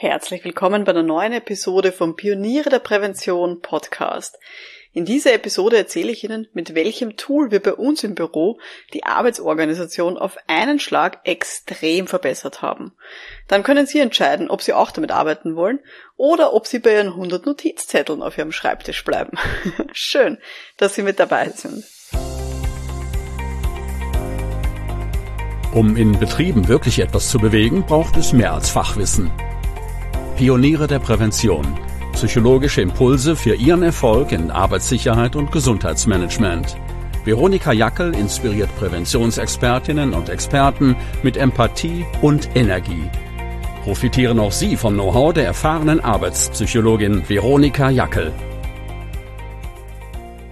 Herzlich willkommen bei einer neuen Episode vom Pioniere der Prävention Podcast. In dieser Episode erzähle ich Ihnen, mit welchem Tool wir bei uns im Büro die Arbeitsorganisation auf einen Schlag extrem verbessert haben. Dann können Sie entscheiden, ob Sie auch damit arbeiten wollen oder ob Sie bei Ihren 100 Notizzetteln auf Ihrem Schreibtisch bleiben. Schön, dass Sie mit dabei sind. Um in Betrieben wirklich etwas zu bewegen, braucht es mehr als Fachwissen. Pioniere der Prävention. Psychologische Impulse für Ihren Erfolg in Arbeitssicherheit und Gesundheitsmanagement. Veronika Jackel inspiriert Präventionsexpertinnen und Experten mit Empathie und Energie. Profitieren auch Sie vom Know-how der erfahrenen Arbeitspsychologin Veronika Jackel.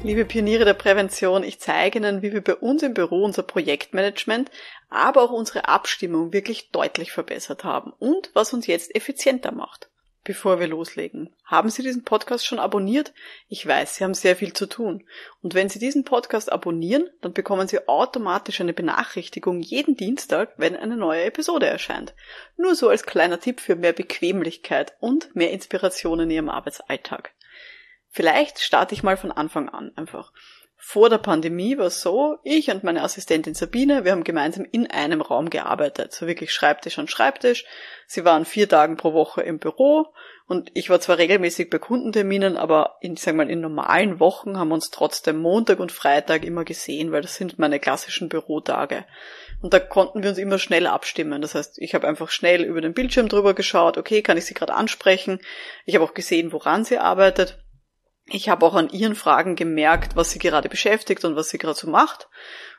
Liebe Pioniere der Prävention, ich zeige Ihnen, wie wir bei uns im Büro unser Projektmanagement, aber auch unsere Abstimmung wirklich deutlich verbessert haben und was uns jetzt effizienter macht. Bevor wir loslegen, haben Sie diesen Podcast schon abonniert? Ich weiß, Sie haben sehr viel zu tun. Und wenn Sie diesen Podcast abonnieren, dann bekommen Sie automatisch eine Benachrichtigung jeden Dienstag, wenn eine neue Episode erscheint. Nur so als kleiner Tipp für mehr Bequemlichkeit und mehr Inspiration in Ihrem Arbeitsalltag. Vielleicht starte ich mal von Anfang an einfach. Vor der Pandemie war es so, ich und meine Assistentin Sabine, wir haben gemeinsam in einem Raum gearbeitet, so wirklich Schreibtisch an Schreibtisch. Sie waren vier Tagen pro Woche im Büro und ich war zwar regelmäßig bei Kundenterminen, aber in, sag mal, in normalen Wochen haben wir uns trotzdem Montag und Freitag immer gesehen, weil das sind meine klassischen Bürotage. Und da konnten wir uns immer schnell abstimmen. Das heißt, ich habe einfach schnell über den Bildschirm drüber geschaut, okay, kann ich sie gerade ansprechen? Ich habe auch gesehen, woran sie arbeitet ich habe auch an ihren Fragen gemerkt, was sie gerade beschäftigt und was sie gerade so macht.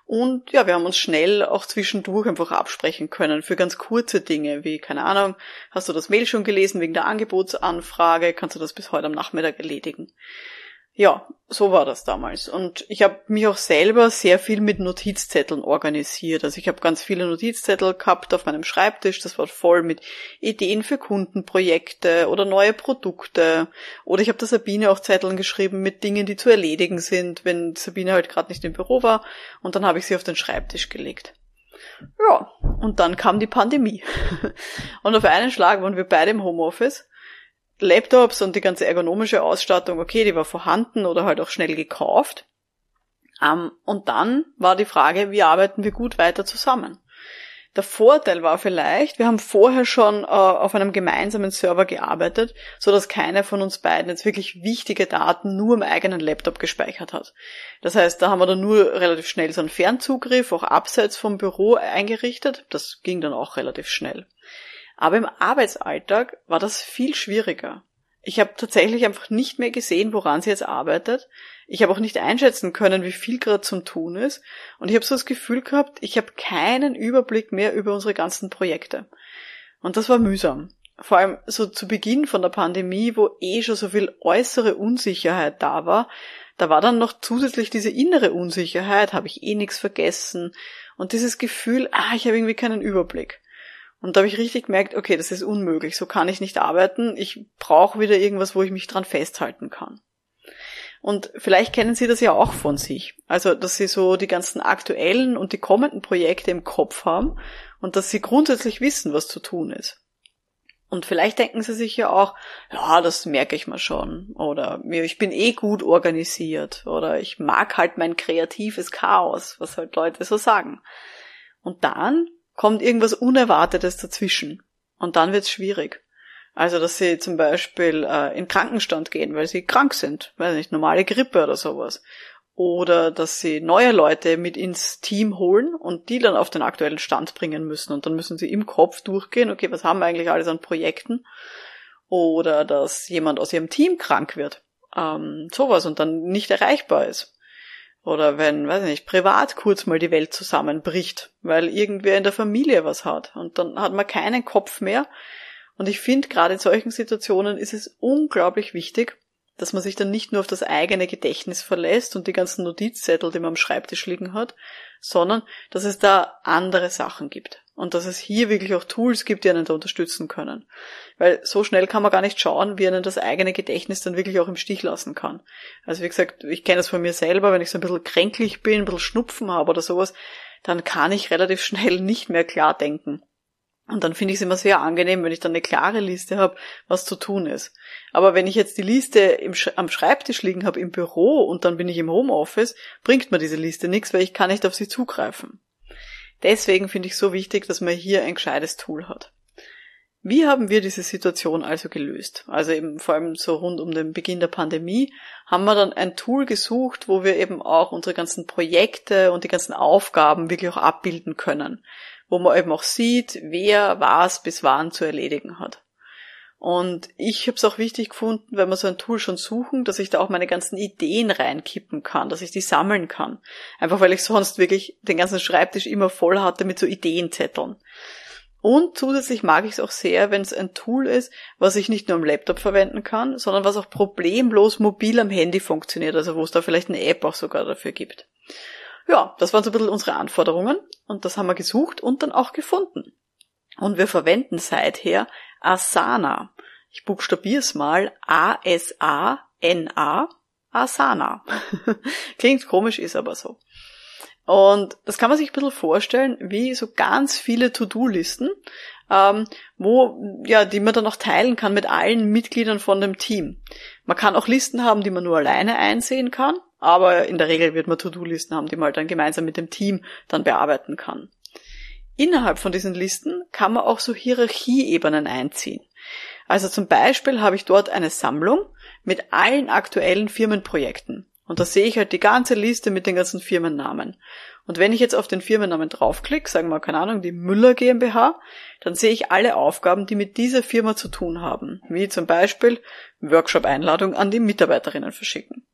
Und ja, wir haben uns schnell auch zwischendurch einfach absprechen können für ganz kurze Dinge, wie, keine Ahnung, hast du das Mail schon gelesen wegen der Angebotsanfrage, kannst du das bis heute am Nachmittag erledigen ja, so war das damals. Und ich habe mich auch selber sehr viel mit Notizzetteln organisiert. Also ich habe ganz viele Notizzettel gehabt auf meinem Schreibtisch. Das war voll mit Ideen für Kundenprojekte oder neue Produkte. Oder ich habe der Sabine auch Zetteln geschrieben mit Dingen, die zu erledigen sind, wenn Sabine halt gerade nicht im Büro war. Und dann habe ich sie auf den Schreibtisch gelegt. Ja, und dann kam die Pandemie. und auf einen Schlag waren wir beide im Homeoffice. Laptops und die ganze ergonomische Ausstattung, okay, die war vorhanden oder halt auch schnell gekauft. Um, ähm, und dann war die Frage, wie arbeiten wir gut weiter zusammen? Der Vorteil war vielleicht, wir haben vorher schon äh, auf einem gemeinsamen Server gearbeitet, so dass keiner von uns beiden jetzt wirklich wichtige Daten nur im eigenen Laptop gespeichert hat. Das heißt, da haben wir dann nur relativ schnell so einen Fernzugriff, auch abseits vom Büro eingerichtet. Das ging dann auch relativ schnell. Aber im Arbeitsalltag war das viel schwieriger. Ich habe tatsächlich einfach nicht mehr gesehen, woran sie jetzt arbeitet. Ich habe auch nicht einschätzen können, wie viel gerade zum Tun ist. Und ich habe so das Gefühl gehabt, ich habe keinen Überblick mehr über unsere ganzen Projekte. Und das war mühsam. Vor allem so zu Beginn von der Pandemie, wo eh schon so viel äußere Unsicherheit da war, da war dann noch zusätzlich diese innere Unsicherheit, habe ich eh nichts vergessen und dieses Gefühl, ah, ich habe irgendwie keinen Überblick. Und da habe ich richtig gemerkt, okay, das ist unmöglich, so kann ich nicht arbeiten. Ich brauche wieder irgendwas, wo ich mich dran festhalten kann. Und vielleicht kennen Sie das ja auch von sich. Also, dass Sie so die ganzen aktuellen und die kommenden Projekte im Kopf haben und dass Sie grundsätzlich wissen, was zu tun ist. Und vielleicht denken Sie sich ja auch, ja, das merke ich mal schon. Oder ich bin eh gut organisiert. Oder ich mag halt mein kreatives Chaos, was halt Leute so sagen. Und dann kommt irgendwas Unerwartetes dazwischen. Und dann wird's schwierig. Also, dass sie zum Beispiel äh, in Krankenstand gehen, weil sie krank sind, weiß nicht, normale Grippe oder sowas. Oder dass sie neue Leute mit ins Team holen und die dann auf den aktuellen Stand bringen müssen. Und dann müssen sie im Kopf durchgehen, okay, was haben wir eigentlich alles an Projekten? Oder dass jemand aus ihrem Team krank wird. Ähm, sowas und dann nicht erreichbar ist. Oder wenn, weiß ich nicht, privat kurz mal die Welt zusammenbricht, weil irgendwer in der Familie was hat. Und dann hat man keinen Kopf mehr. Und ich finde, gerade in solchen Situationen ist es unglaublich wichtig, dass man sich dann nicht nur auf das eigene Gedächtnis verlässt und die ganzen Notizzettel, die man am Schreibtisch liegen hat, sondern dass es da andere Sachen gibt und dass es hier wirklich auch Tools gibt, die einen da unterstützen können. Weil so schnell kann man gar nicht schauen, wie einen das eigene Gedächtnis dann wirklich auch im Stich lassen kann. Also wie gesagt, ich kenne das von mir selber, wenn ich so ein bisschen kränklich bin, ein bisschen Schnupfen habe oder sowas, dann kann ich relativ schnell nicht mehr klar denken. Und dann finde ich es immer sehr angenehm, wenn ich dann eine klare Liste habe, was zu tun ist. Aber wenn ich jetzt die Liste im, am Schreibtisch liegen habe im Büro und dann bin ich im Homeoffice, bringt mir diese Liste nichts, weil ich kann nicht auf sie zugreifen. Deswegen finde ich so wichtig, dass man hier ein gescheites Tool hat. Wie haben wir diese Situation also gelöst? Also eben vor allem so rund um den Beginn der Pandemie haben wir dann ein Tool gesucht, wo wir eben auch unsere ganzen Projekte und die ganzen Aufgaben wirklich auch abbilden können, wo man eben auch sieht, wer was bis wann zu erledigen hat. Und ich habe es auch wichtig gefunden, wenn wir so ein Tool schon suchen, dass ich da auch meine ganzen Ideen reinkippen kann, dass ich die sammeln kann. Einfach weil ich sonst wirklich den ganzen Schreibtisch immer voll hatte mit so Ideenzetteln. Und zusätzlich mag ich es auch sehr, wenn es ein Tool ist, was ich nicht nur am Laptop verwenden kann, sondern was auch problemlos mobil am Handy funktioniert, also wo es da vielleicht eine App auch sogar dafür gibt. Ja, das waren so ein bisschen unsere Anforderungen und das haben wir gesucht und dann auch gefunden. Und wir verwenden seither Asana. Ich buchstabiere es mal A-S-A-N-A. Asana. Klingt komisch, ist aber so. Und das kann man sich ein bisschen vorstellen, wie so ganz viele To-Do-Listen, ähm, wo, ja, die man dann auch teilen kann mit allen Mitgliedern von dem Team. Man kann auch Listen haben, die man nur alleine einsehen kann, aber in der Regel wird man To-Do-Listen haben, die man halt dann gemeinsam mit dem Team dann bearbeiten kann. Innerhalb von diesen Listen kann man auch so Hierarchieebenen einziehen. Also zum Beispiel habe ich dort eine Sammlung mit allen aktuellen Firmenprojekten. Und da sehe ich halt die ganze Liste mit den ganzen Firmennamen. Und wenn ich jetzt auf den Firmennamen draufklicke, sagen wir, keine Ahnung, die Müller GmbH, dann sehe ich alle Aufgaben, die mit dieser Firma zu tun haben. Wie zum Beispiel Workshop-Einladung an die Mitarbeiterinnen verschicken.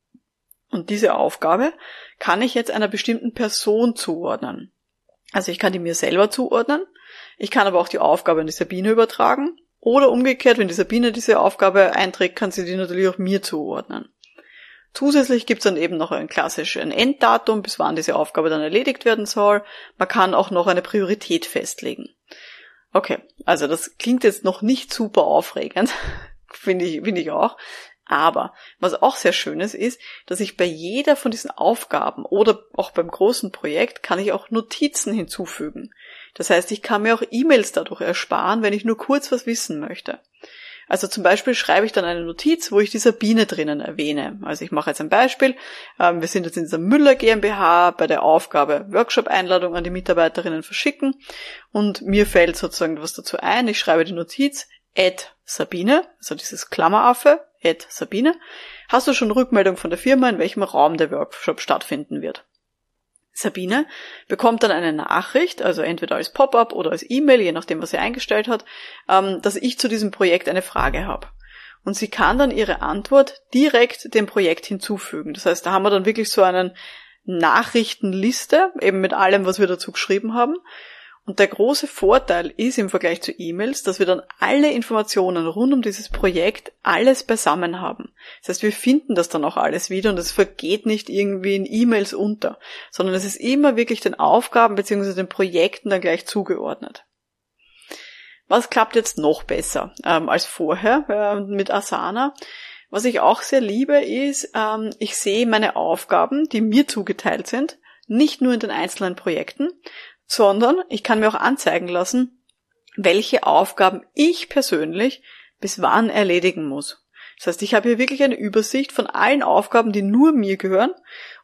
Und diese Aufgabe kann ich jetzt einer bestimmten Person zuordnen. Also ich kann die mir selber zuordnen. Ich kann aber auch die Aufgabe an die Sabine übertragen. Oder umgekehrt, wenn die Sabine diese Aufgabe einträgt, kann sie die natürlich auch mir zuordnen. Zusätzlich gibt es dann eben noch ein klassisches Enddatum, bis wann diese Aufgabe dann erledigt werden soll. Man kann auch noch eine Priorität festlegen. Okay, also das klingt jetzt noch nicht super aufregend, finde ich, finde ich auch. Aber was auch sehr schön ist, ist, dass ich bei jeder von diesen Aufgaben oder auch beim großen Projekt kann ich auch Notizen hinzufügen. Das heißt, ich kann mir auch E-Mails dadurch ersparen, wenn ich nur kurz was wissen möchte. Also zum Beispiel schreibe ich dann eine Notiz, wo ich die Sabine drinnen erwähne. Also ich mache jetzt ein Beispiel. Ähm, wir sind jetzt in dieser Müller GmbH bei der Aufgabe Workshop-Einladung an die Mitarbeiterinnen verschicken und mir fällt sozusagen was dazu ein. Ich schreibe die Notiz, Add Sabine, also dieses Klammeraffe, Add Sabine. Hast du schon Rückmeldung von der Firma, in welchem Raum der Workshop stattfinden wird? Sabine bekommt dann eine Nachricht, also entweder als Pop-up oder als E-Mail, je nachdem, was sie eingestellt hat, ähm, dass ich zu diesem Projekt eine Frage habe. Und sie kann dann ihre Antwort direkt dem Projekt hinzufügen. Das heißt, da haben wir dann wirklich so einen Nachrichtenliste, eben mit allem, was wir dazu geschrieben haben. Und der große Vorteil ist im Vergleich zu E-Mails, dass wir dann alle Informationen rund um dieses Projekt alles beisammen haben. Das heißt, wir finden das dann auch alles wieder und es vergeht nicht irgendwie in E-Mails unter, sondern es ist immer wirklich den Aufgaben bzw. den Projekten dann gleich zugeordnet. Was klappt jetzt noch besser ähm, als vorher äh, mit Asana? Was ich auch sehr liebe ist, ähm, ich sehe meine Aufgaben, die mir zugeteilt sind, nicht nur in den einzelnen Projekten, sondern ich kann mir auch anzeigen lassen, welche Aufgaben ich persönlich bis wann erledigen muss. Das heißt, ich habe hier wirklich eine Übersicht von allen Aufgaben, die nur mir gehören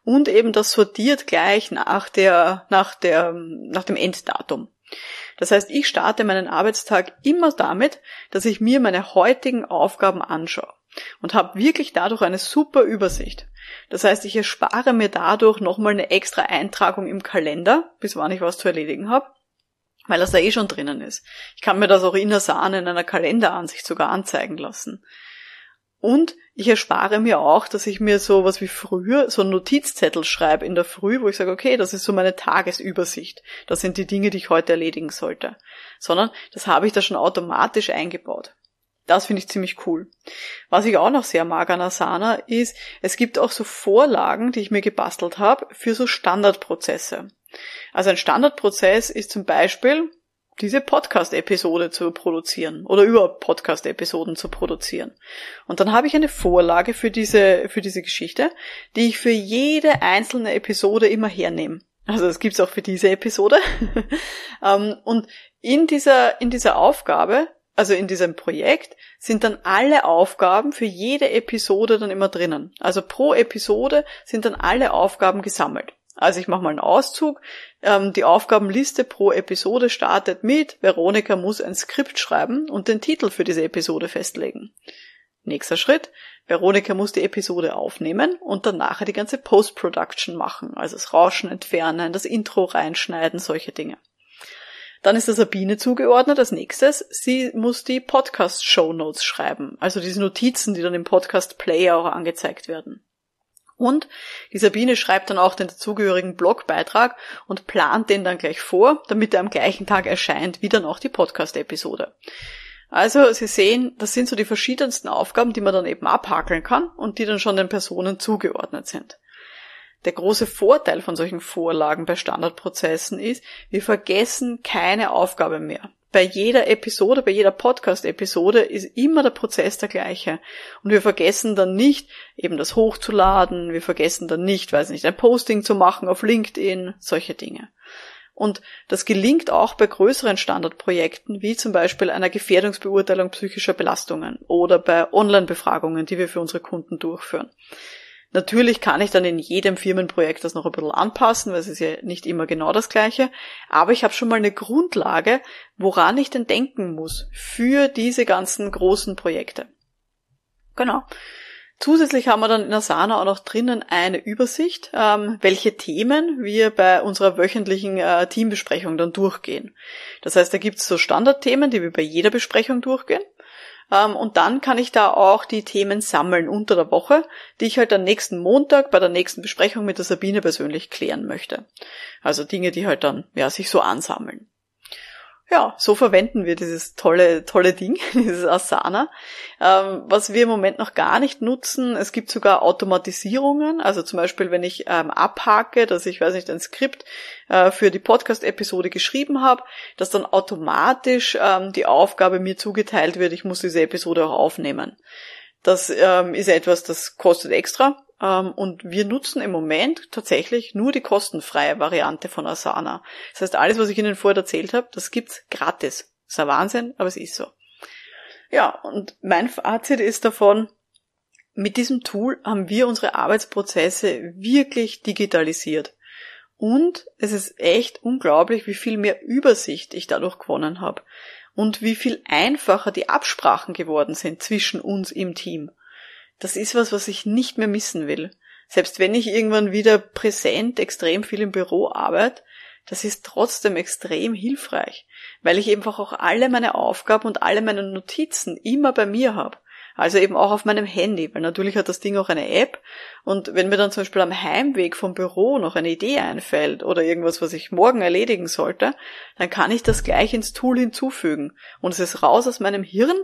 und eben das sortiert gleich nach der, nach der, nach dem Enddatum. Das heißt, ich starte meinen Arbeitstag immer damit, dass ich mir meine heutigen Aufgaben anschaue und habe wirklich dadurch eine super Übersicht. Das heißt, ich erspare mir dadurch nochmal eine extra Eintragung im Kalender, bis wann ich was zu erledigen habe, weil das da eh schon drinnen ist. Ich kann mir das auch in der Sahne in einer Kalenderansicht sogar anzeigen lassen. Und ich erspare mir auch, dass ich mir so was wie früher so einen Notizzettel schreibe in der Früh, wo ich sage, okay, das ist so meine Tagesübersicht. Das sind die Dinge, die ich heute erledigen sollte. Sondern das habe ich da schon automatisch eingebaut. Das finde ich ziemlich cool. Was ich auch noch sehr mag an Asana ist, es gibt auch so Vorlagen, die ich mir gebastelt habe für so Standardprozesse. Also ein Standardprozess ist zum Beispiel diese Podcast-Episode zu produzieren oder überhaupt Podcast-Episoden zu produzieren. Und dann habe ich eine Vorlage für diese, für diese Geschichte, die ich für jede einzelne Episode immer hernehme. Also das gibt's auch für diese Episode. Ähm, und in dieser, in dieser Aufgabe, also in diesem Projekt, sind dann alle Aufgaben für jede Episode dann immer drinnen. Also pro Episode sind dann alle Aufgaben gesammelt. Also ich mache mal einen Auszug. Ähm, die Aufgabenliste pro Episode startet mit Veronika muss ein Skript schreiben und den Titel für diese Episode festlegen. Nächster Schritt. Veronika muss die Episode aufnehmen und dann nachher die ganze Post-Production machen. Also das Rauschen entfernen, das Intro reinschneiden, solche Dinge. Dann ist der Sabine zugeordnet als nächstes. Sie muss die Podcast-Show Notes schreiben. Also diese Notizen, die dann im Podcast-Player auch angezeigt werden. Und die Sabine schreibt dann auch den dazugehörigen Blogbeitrag und plant den dann gleich vor, damit er am gleichen Tag erscheint, wie dann auch die Podcast-Episode. Also Sie sehen, das sind so die verschiedensten Aufgaben, die man dann eben abhakeln kann und die dann schon den Personen zugeordnet sind. Der große Vorteil von solchen Vorlagen bei Standardprozessen ist, wir vergessen keine Aufgabe mehr. Bei jeder Episode, bei jeder Podcast-Episode ist immer der Prozess der gleiche. Und wir vergessen dann nicht, eben das hochzuladen, wir vergessen dann nicht, weiß nicht, ein Posting zu machen auf LinkedIn, solche Dinge. Und das gelingt auch bei größeren Standardprojekten, wie zum Beispiel einer Gefährdungsbeurteilung psychischer Belastungen oder bei Online-Befragungen, die wir für unsere Kunden durchführen. Natürlich kann ich dann in jedem Firmenprojekt das noch ein bisschen anpassen, weil es ist ja nicht immer genau das gleiche, aber ich habe schon mal eine Grundlage, woran ich denn denken muss für diese ganzen großen Projekte. Genau. Zusätzlich haben wir dann in Asana auch noch drinnen eine Übersicht, ähm, welche Themen wir bei unserer wöchentlichen äh, Teambesprechung dann durchgehen. Das heißt, da gibt's so Standardthemen, die wir bei jeder Besprechung durchgehen. Ähm, und dann kann ich da auch die Themen sammeln unter der Woche, die ich halt am nächsten Montag bei der nächsten Besprechung mit der Sabine persönlich klären möchte. Also Dinge, die halt dann ja, sich so ansammeln ja, so verwenden wir dieses tolle, tolle Ding, dieses Asana. Ähm, was wir im Moment noch gar nicht nutzen, es gibt sogar Automatisierungen, also zum Beispiel, wenn ich ähm, abhake, dass ich, weiß nicht, ein Skript äh, für die Podcast-Episode geschrieben habe, dass dann automatisch ähm, die Aufgabe mir zugeteilt wird, ich muss diese Episode auch aufnehmen. Das ähm, ist etwas, das kostet extra, und wir nutzen im Moment tatsächlich nur die kostenfreie Variante von Asana. Das heißt, alles, was ich Ihnen vorher erzählt habe, das gibt's gratis. Ist ein Wahnsinn, aber es ist so. Ja, und mein Fazit ist davon, mit diesem Tool haben wir unsere Arbeitsprozesse wirklich digitalisiert. Und es ist echt unglaublich, wie viel mehr Übersicht ich dadurch gewonnen habe. Und wie viel einfacher die Absprachen geworden sind zwischen uns im Team das ist was, was ich nicht mehr missen will. Selbst wenn ich irgendwann wieder präsent extrem viel im Büro arbeite, das ist trotzdem extrem hilfreich, weil ich einfach auch alle meine Aufgaben und alle meine Notizen immer bei mir habe. Also eben auch auf meinem Handy, weil natürlich hat das Ding auch eine App und wenn mir dann zum Beispiel am Heimweg vom Büro noch eine Idee einfällt oder irgendwas, was ich morgen erledigen sollte, dann kann ich das gleich ins Tool hinzufügen und es ist raus aus meinem Hirn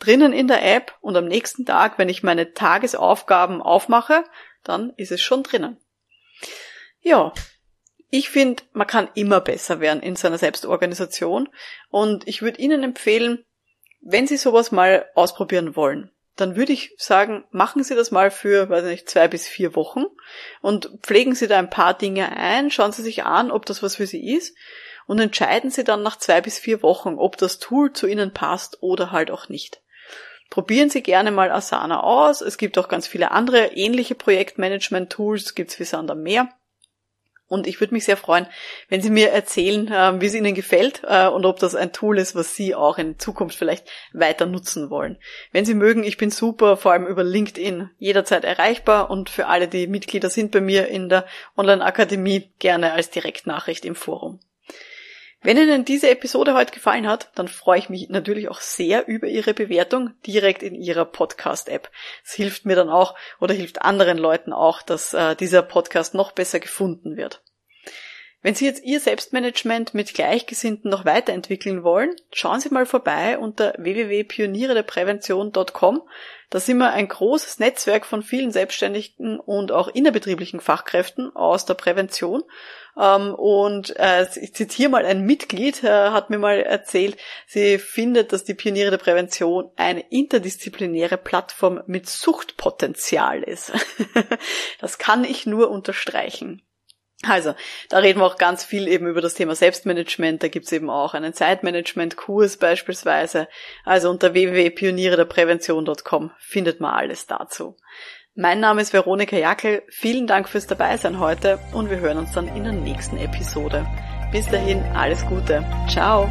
drinnen in der App und am nächsten Tag, wenn ich meine Tagesaufgaben aufmache, dann ist es schon drinnen. Ja, ich finde, man kann immer besser werden in seiner Selbstorganisation und ich würde Ihnen empfehlen, wenn Sie sowas mal ausprobieren wollen, dann würde ich sagen, machen Sie das mal für, weiß nicht, zwei bis vier Wochen und pflegen Sie da ein paar Dinge ein, schauen Sie sich an, ob das was für Sie ist und entscheiden Sie dann nach zwei bis vier Wochen, ob das Tool zu Ihnen passt oder halt auch nicht. Probieren Sie gerne mal Asana aus. Es gibt auch ganz viele andere ähnliche Projektmanagement-Tools, gibt's wie Sand am Meer. Und ich würde mich sehr freuen, wenn Sie mir erzählen, äh, wie es Ihnen gefällt äh, und ob das ein Tool ist, was Sie auch in Zukunft vielleicht weiter nutzen wollen. Wenn Sie mögen, ich bin super, vor allem über LinkedIn jederzeit erreichbar und für alle, die Mitglieder sind bei mir in der Online-Akademie, gerne als Direktnachricht im Forum. Wenn Ihnen diese Episode heute gefallen hat, dann freue ich mich natürlich auch sehr über Ihre Bewertung direkt in Ihrer Podcast-App. Es hilft mir dann auch oder hilft anderen Leuten auch, dass äh, dieser Podcast noch besser gefunden wird. Wenn Sie jetzt Ihr Selbstmanagement mit Gleichgesinnten noch weiterentwickeln wollen, schauen Sie mal vorbei unter www.pionierederprävention.com. Da sind wir ein großes Netzwerk von vielen selbstständigen und auch innerbetrieblichen Fachkräften aus der Prävention. Ähm, und äh, ich zitiere mal ein Mitglied, äh, hat mir mal erzählt, sie findet, dass die Pioniere der Prävention eine interdisziplinäre Plattform mit Suchtpotenzial ist. das kann ich nur unterstreichen. Also, da reden wir auch ganz viel eben über das Thema Selbstmanagement. Da gibt's eben auch einen Zeitmanagement-Kurs beispielsweise. Also unter www.pionierederprävention.com findet man alles dazu. Mein Name ist Veronika Jackel. Vielen Dank fürs Dabeisein heute und wir hören uns dann in der nächsten Episode. Bis dahin alles Gute. Ciao.